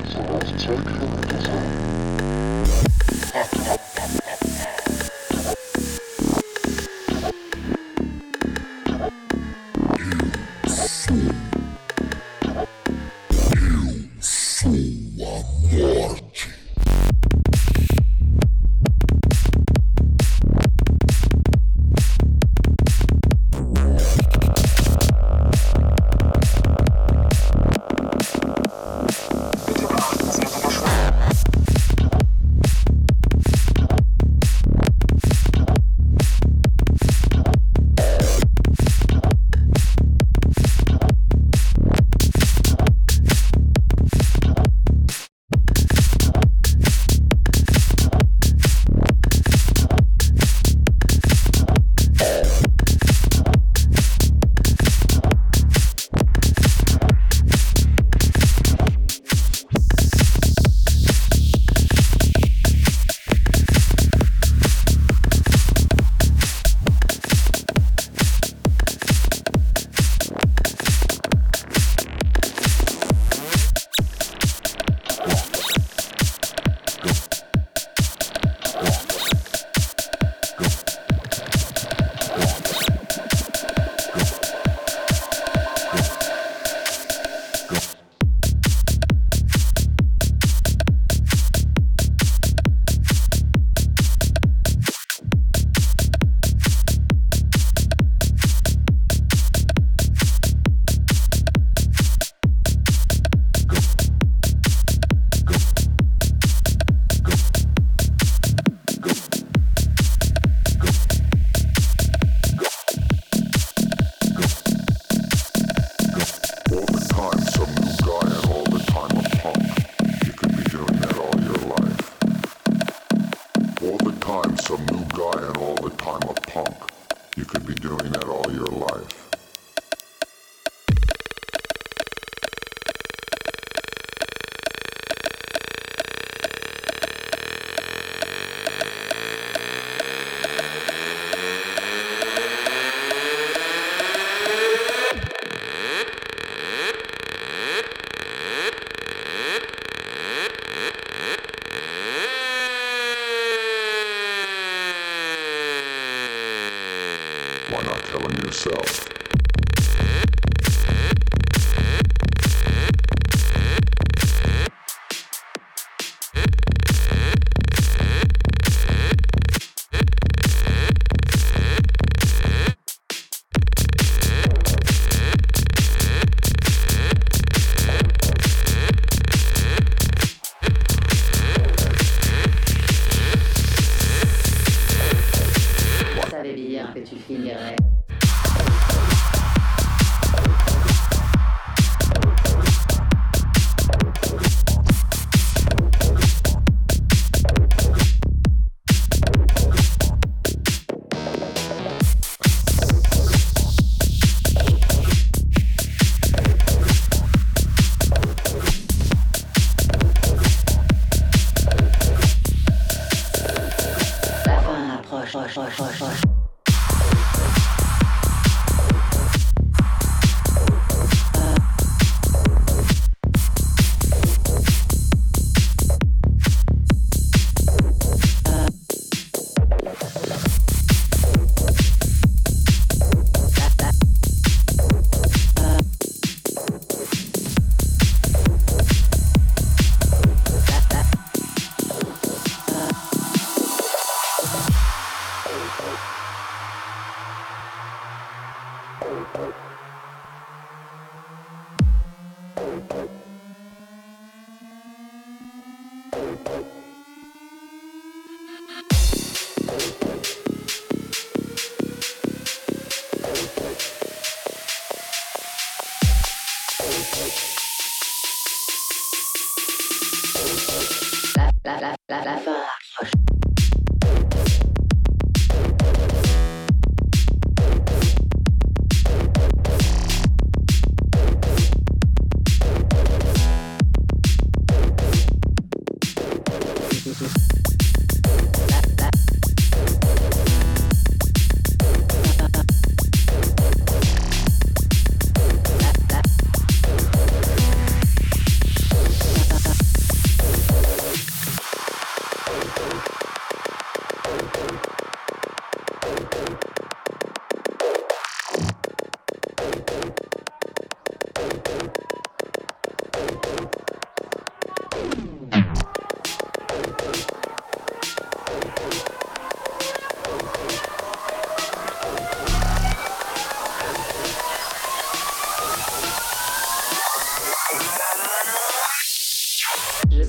This is an altercation design.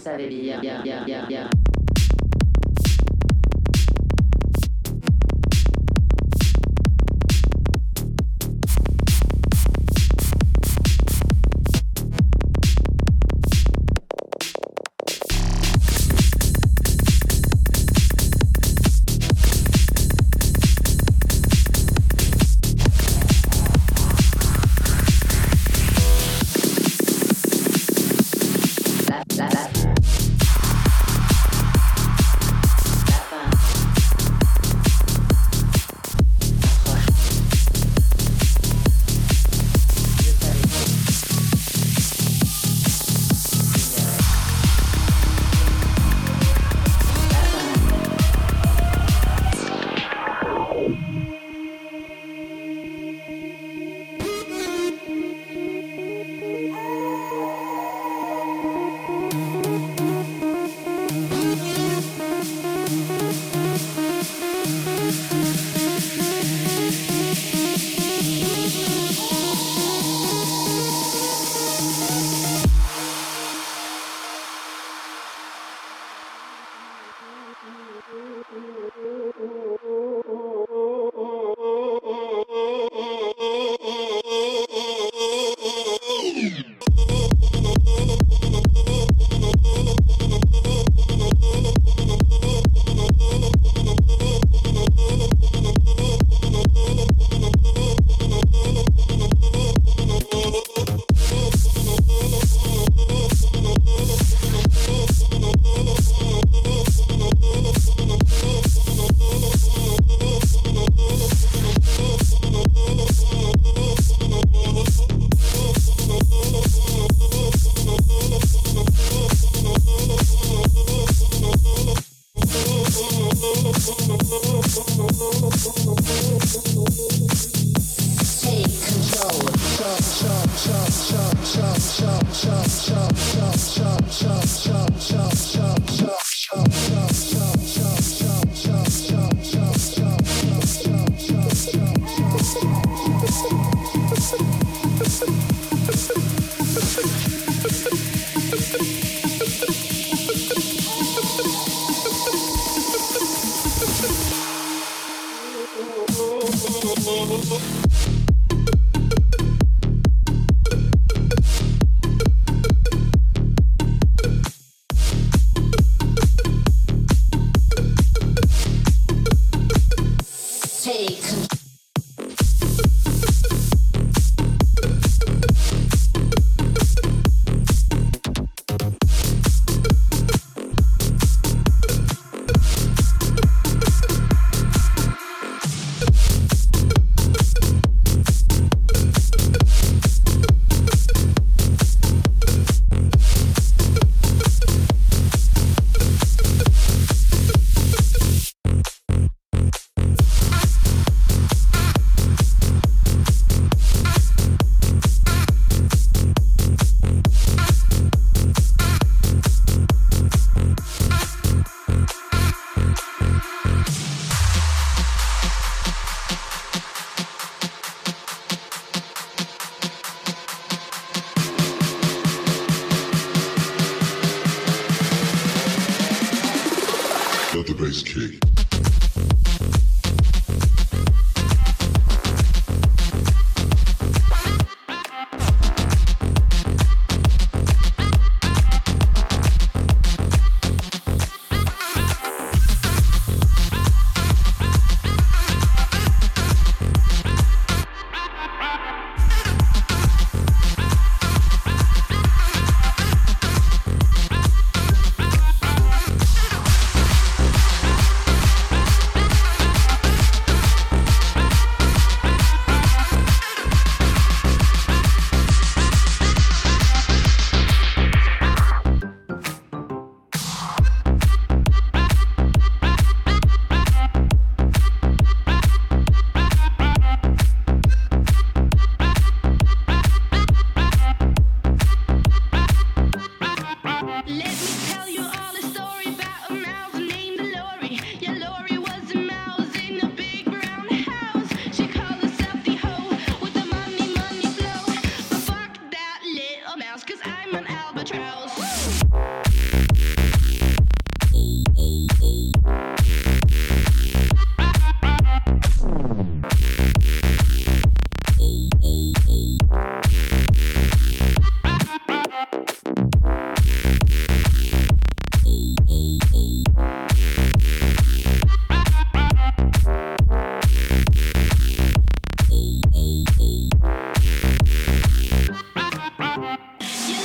Savais bien, bien, bien, bien,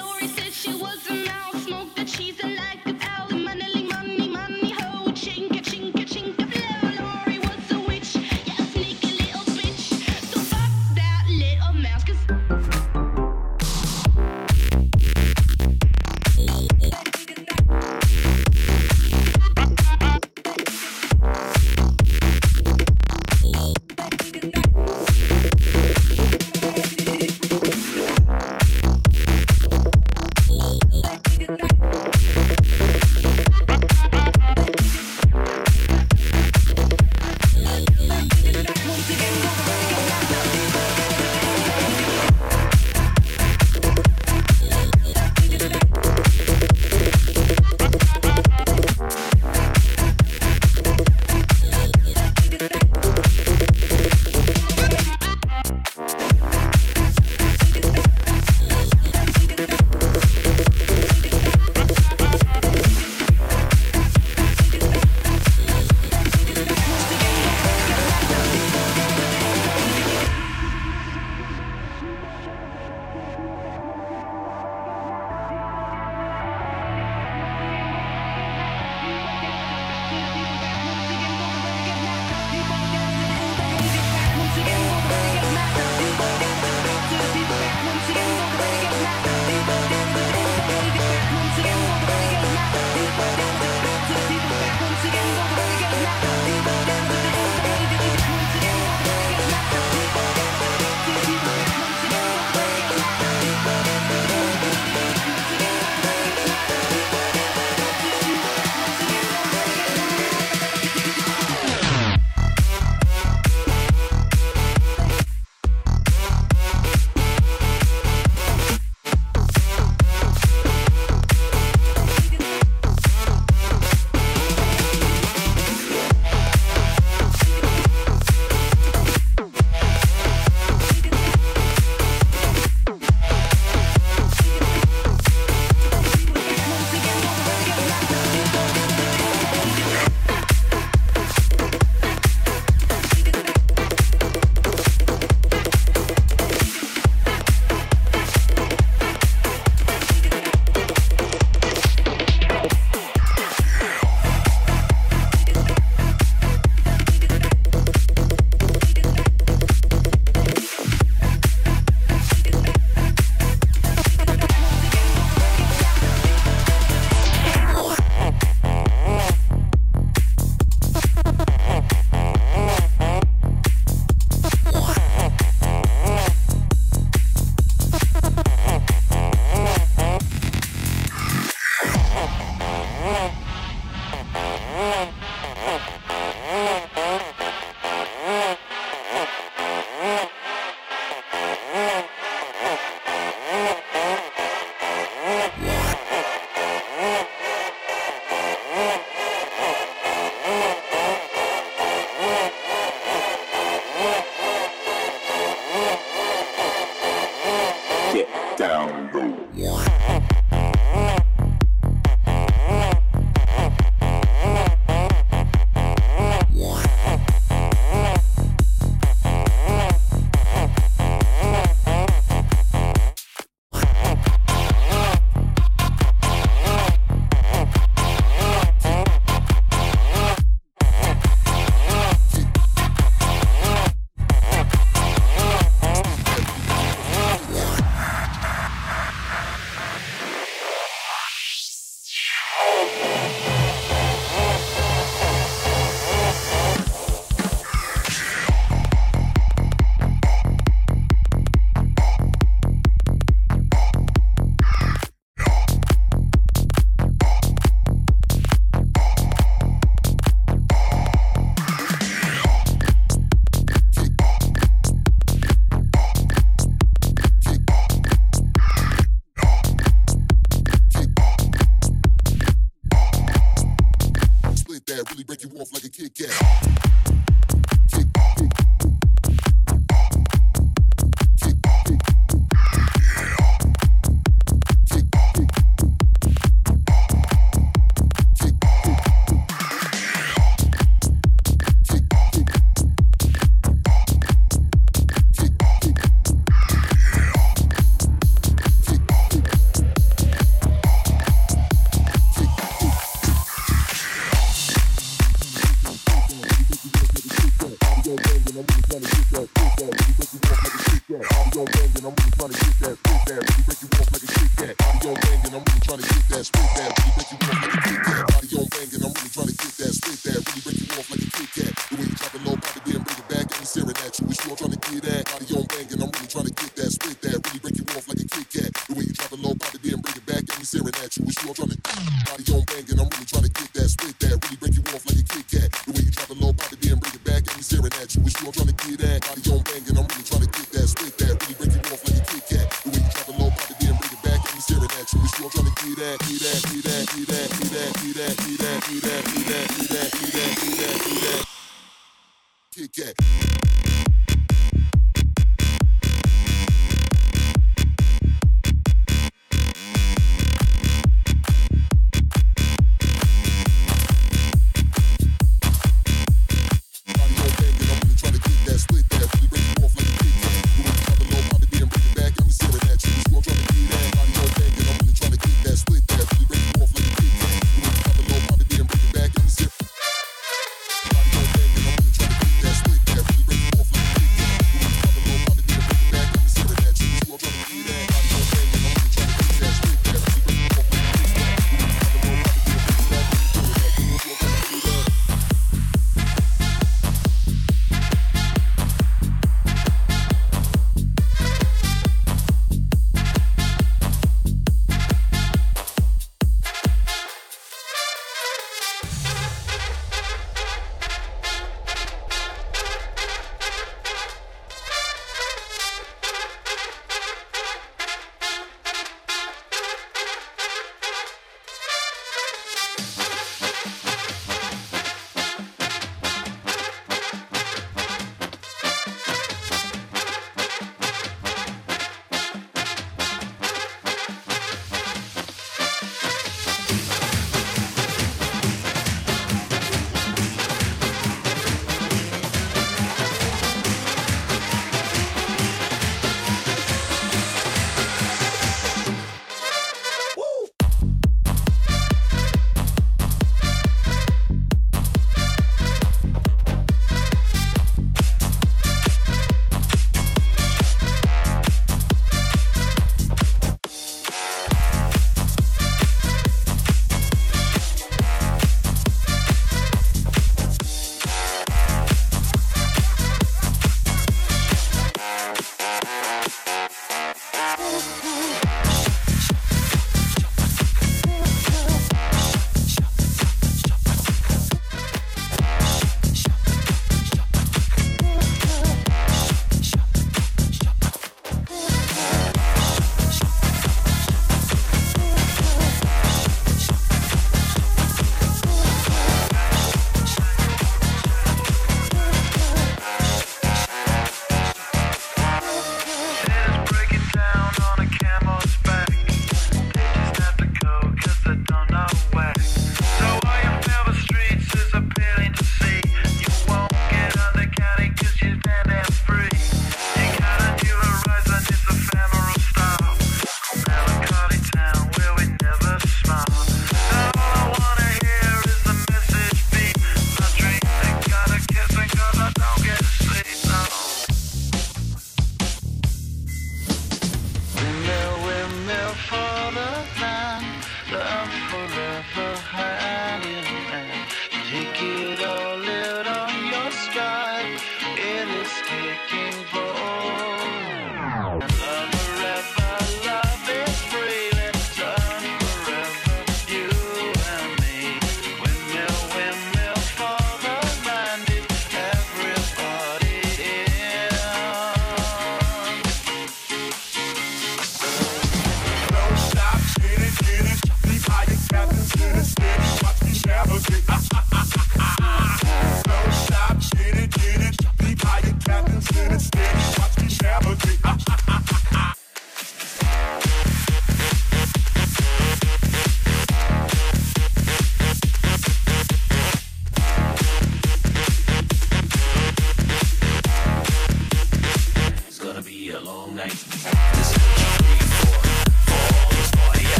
Lori said she was a mouse, smoked the cheese. never know. Probably didn't bring it back. And me staring at you. It's you I'm trying to body on bang, I'm really trying to.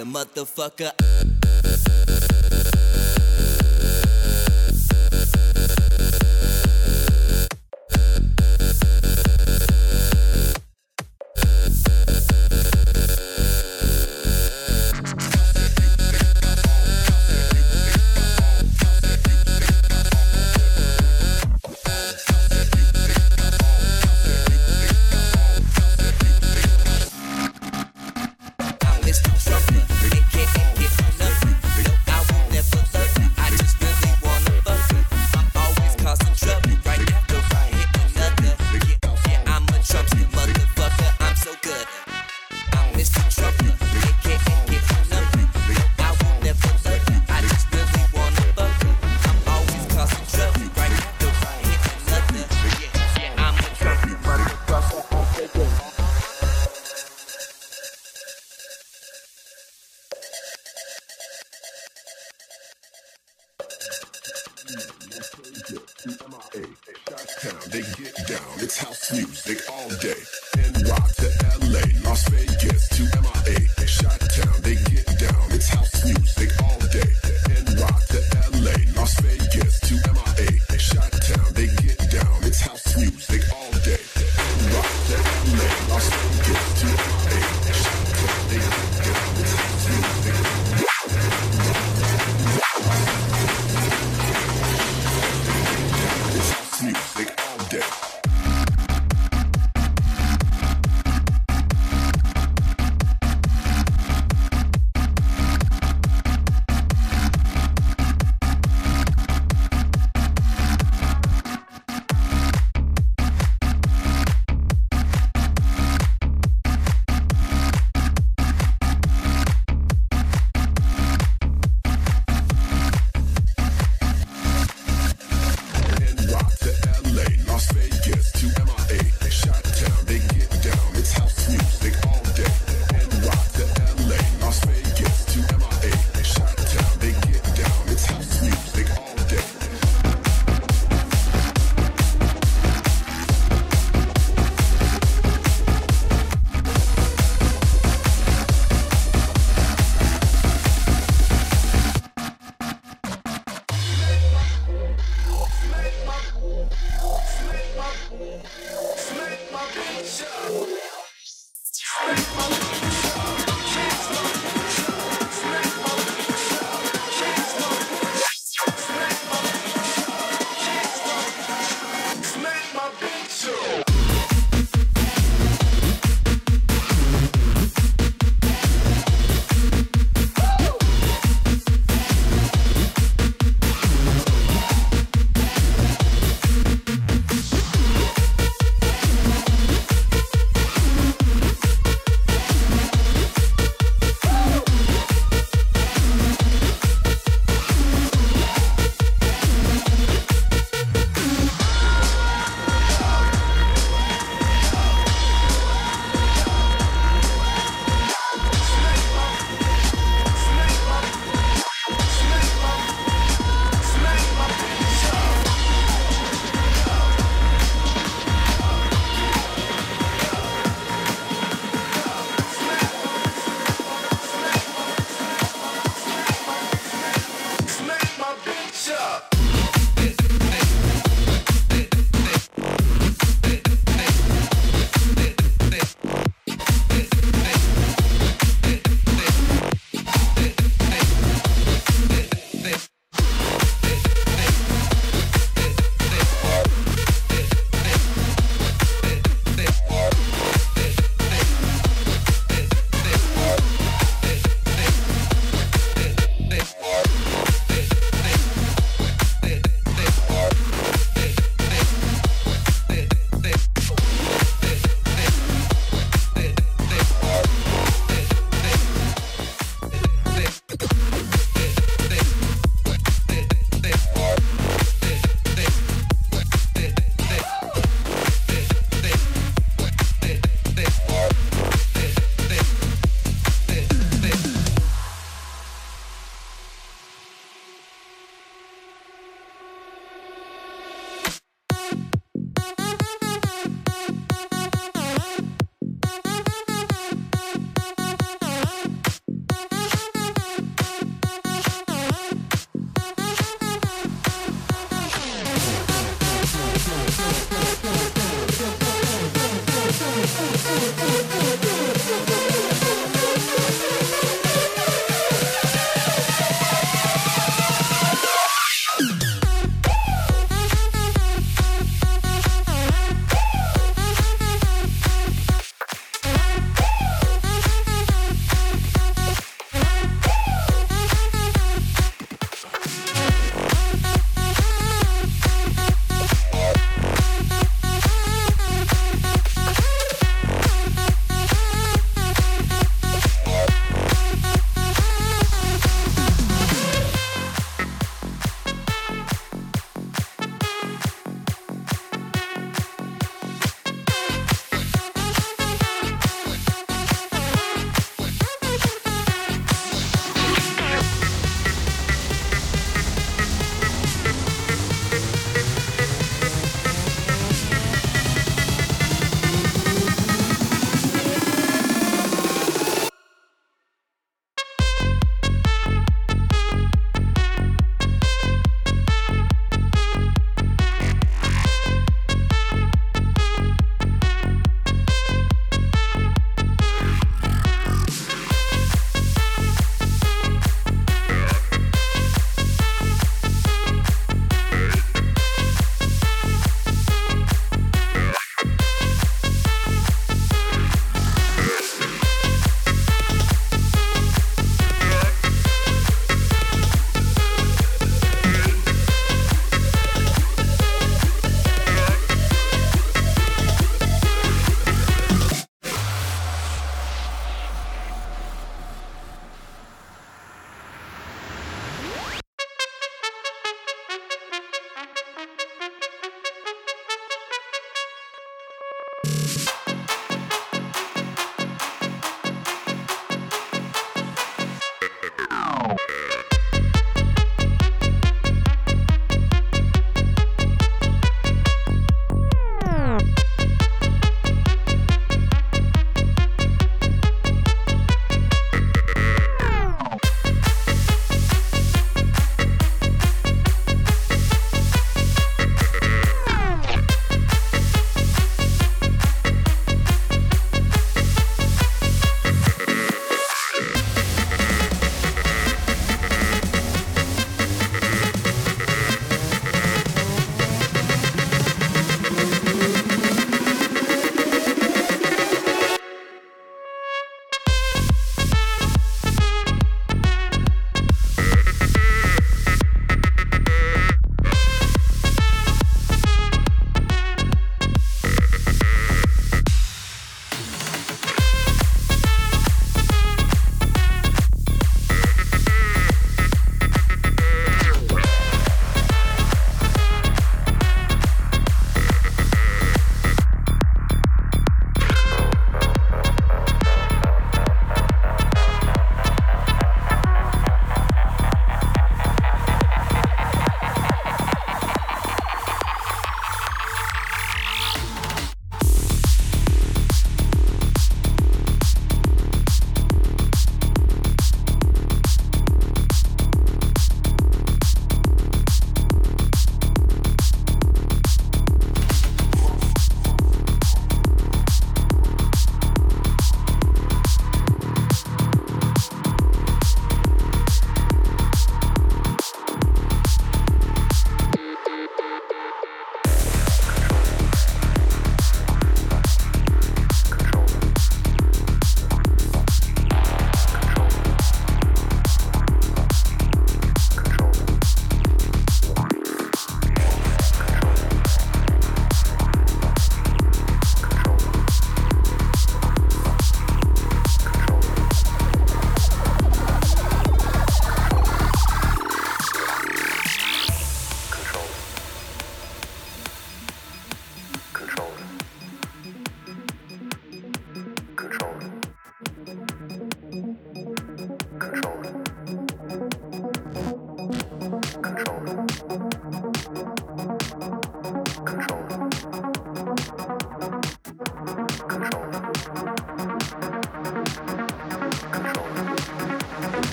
Trumpster, motherfucker.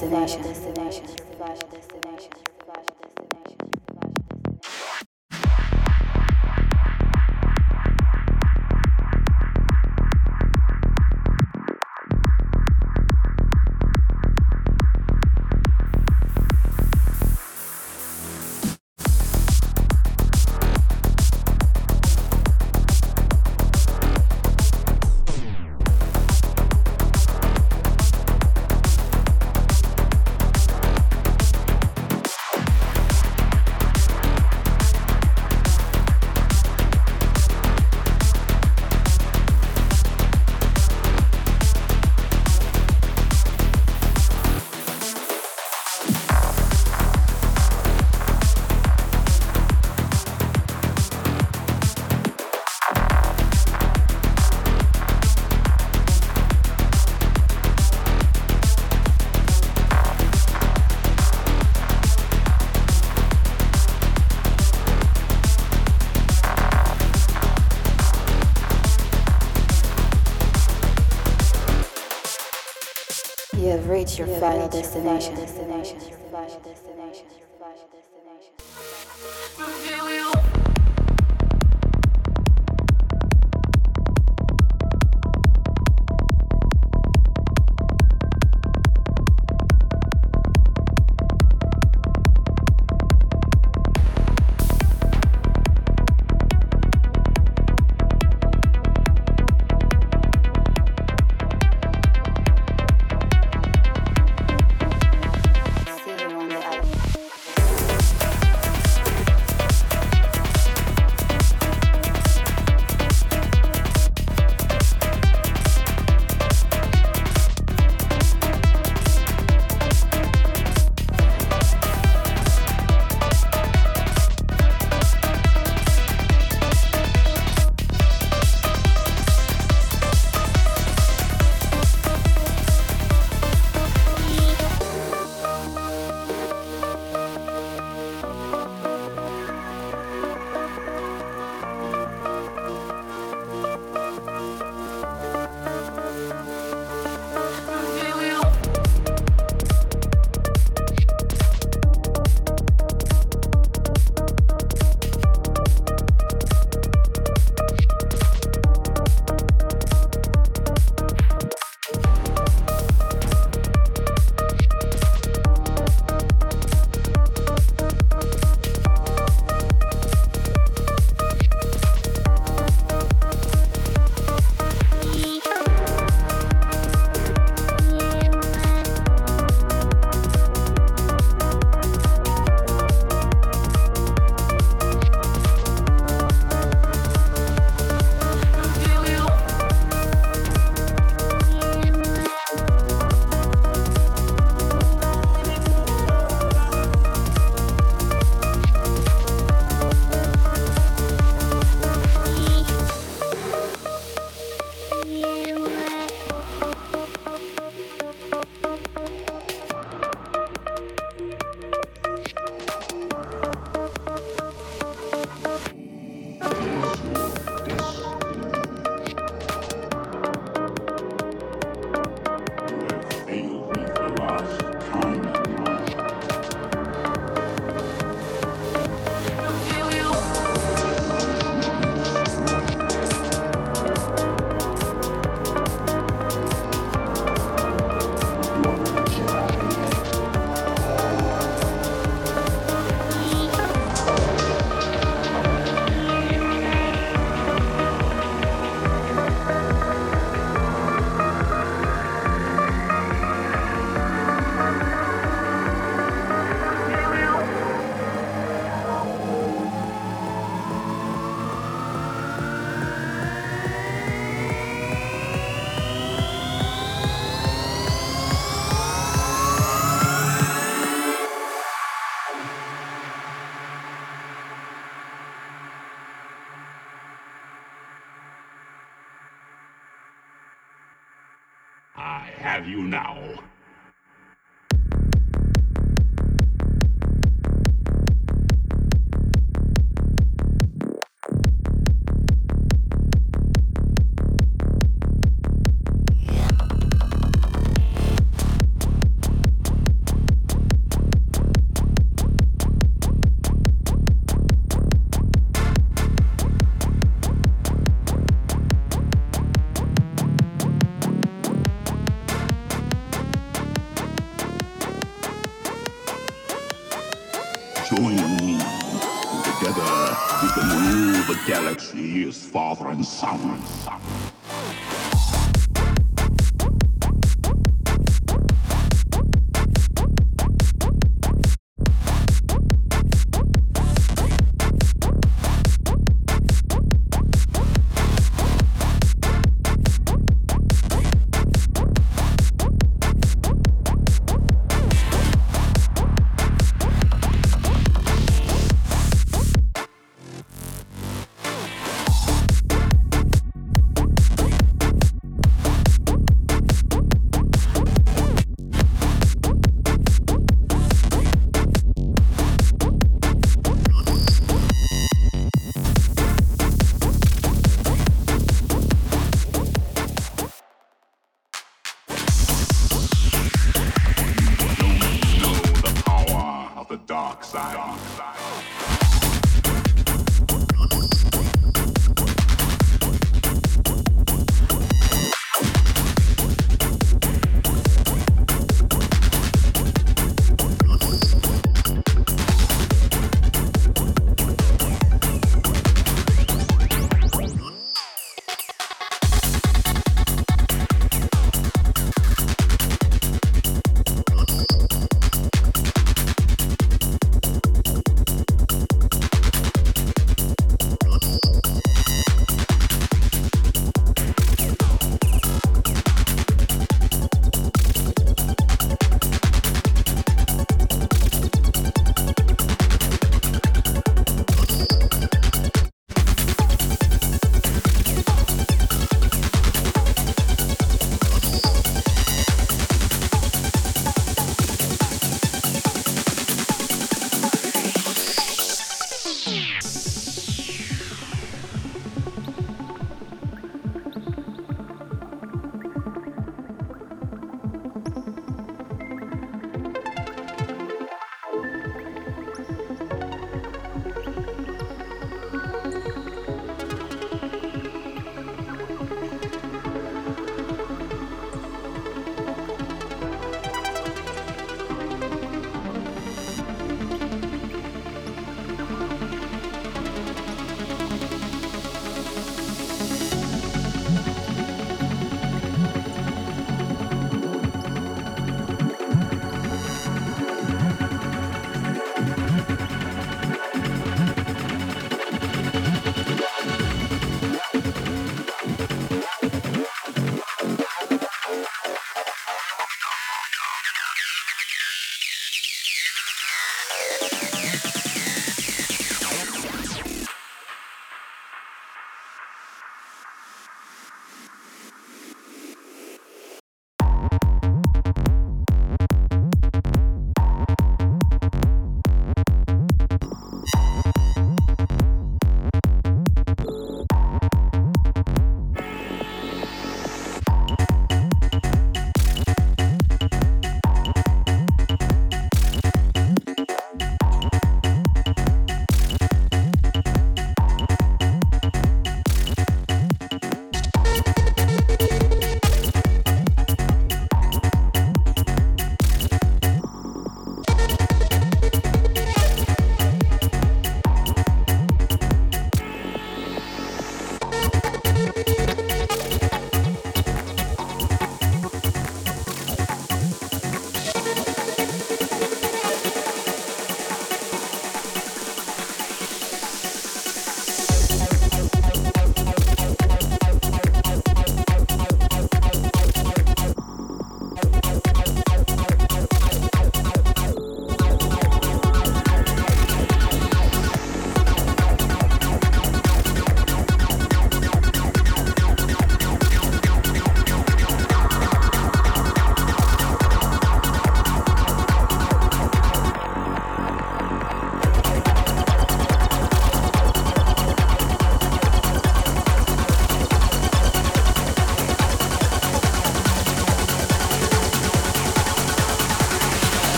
Destination. Reach your final destination.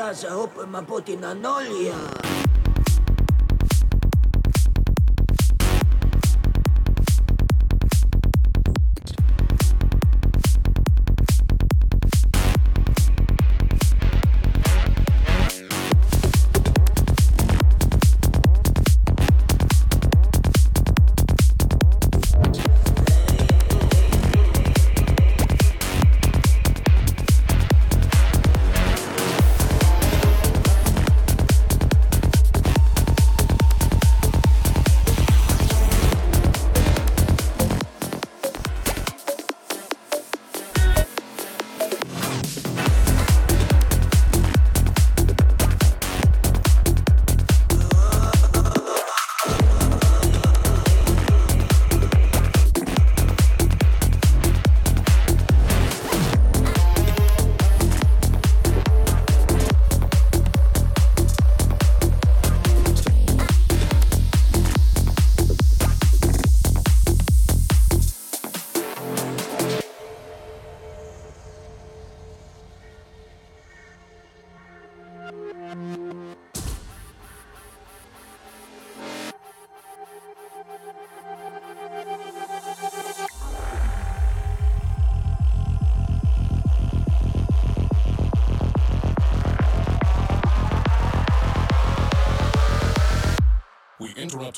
σας, όπ, μα από την ανόλια.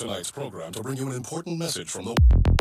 Tonight's program to bring you an important message from the.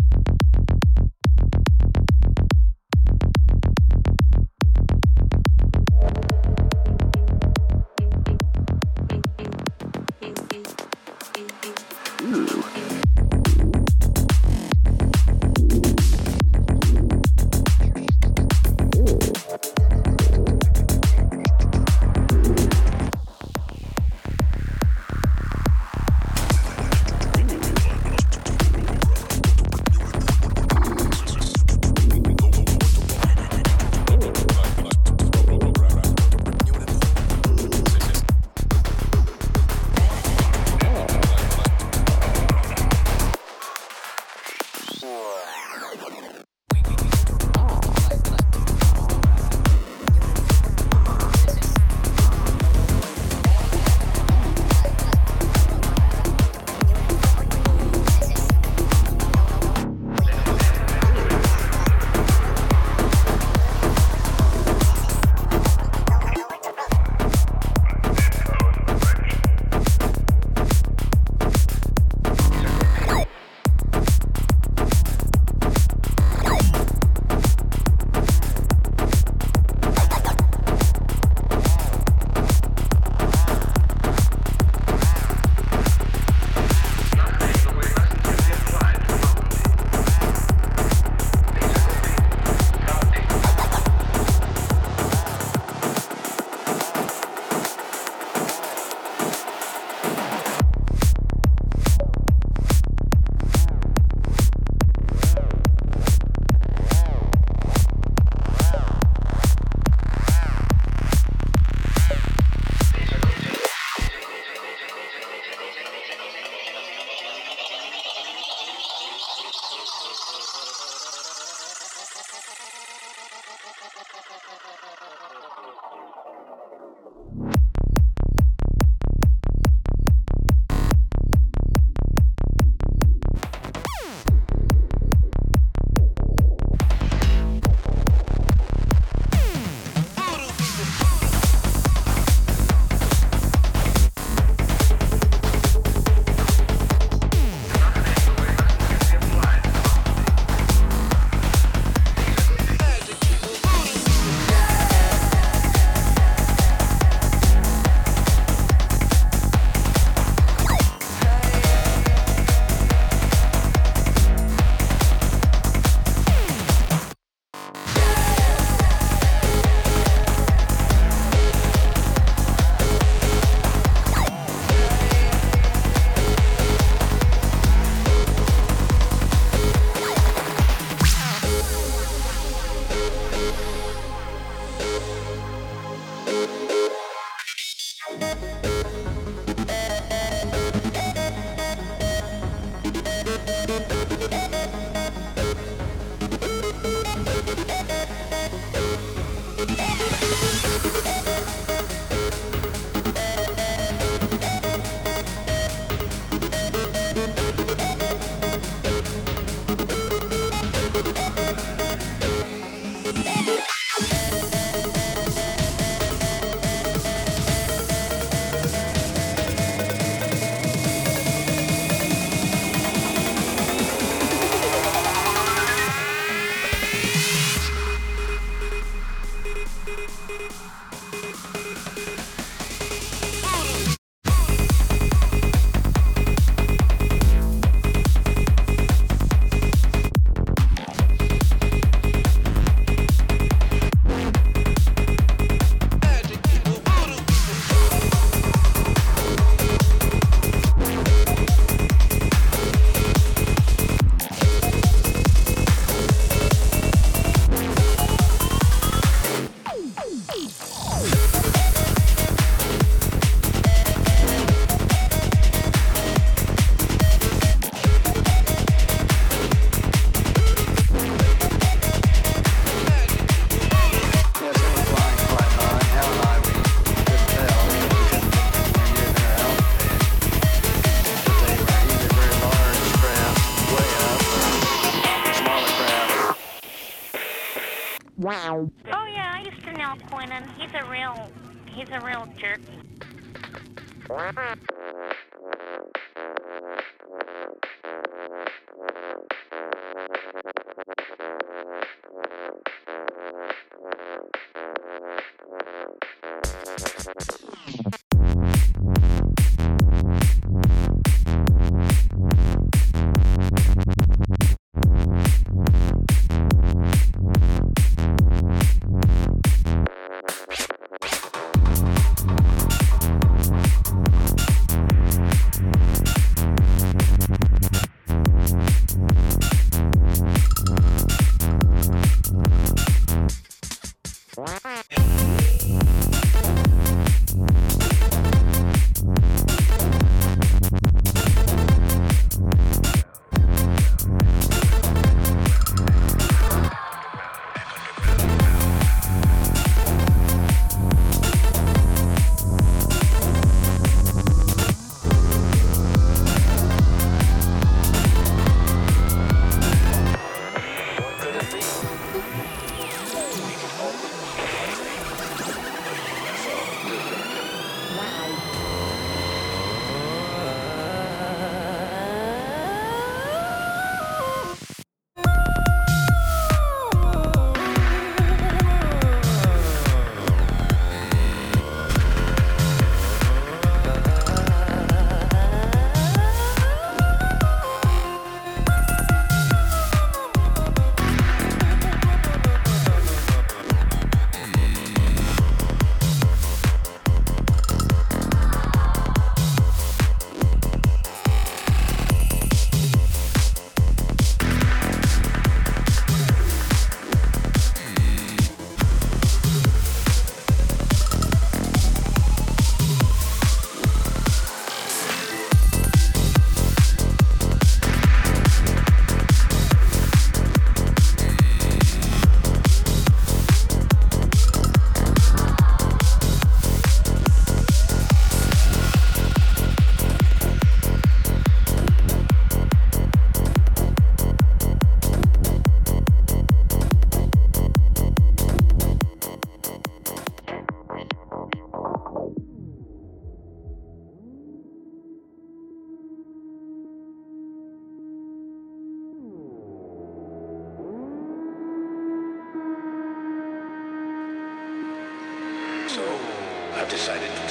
Wow.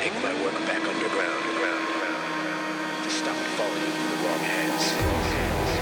Take my work back underground, ground, ground, to stop it falling into the wrong hands.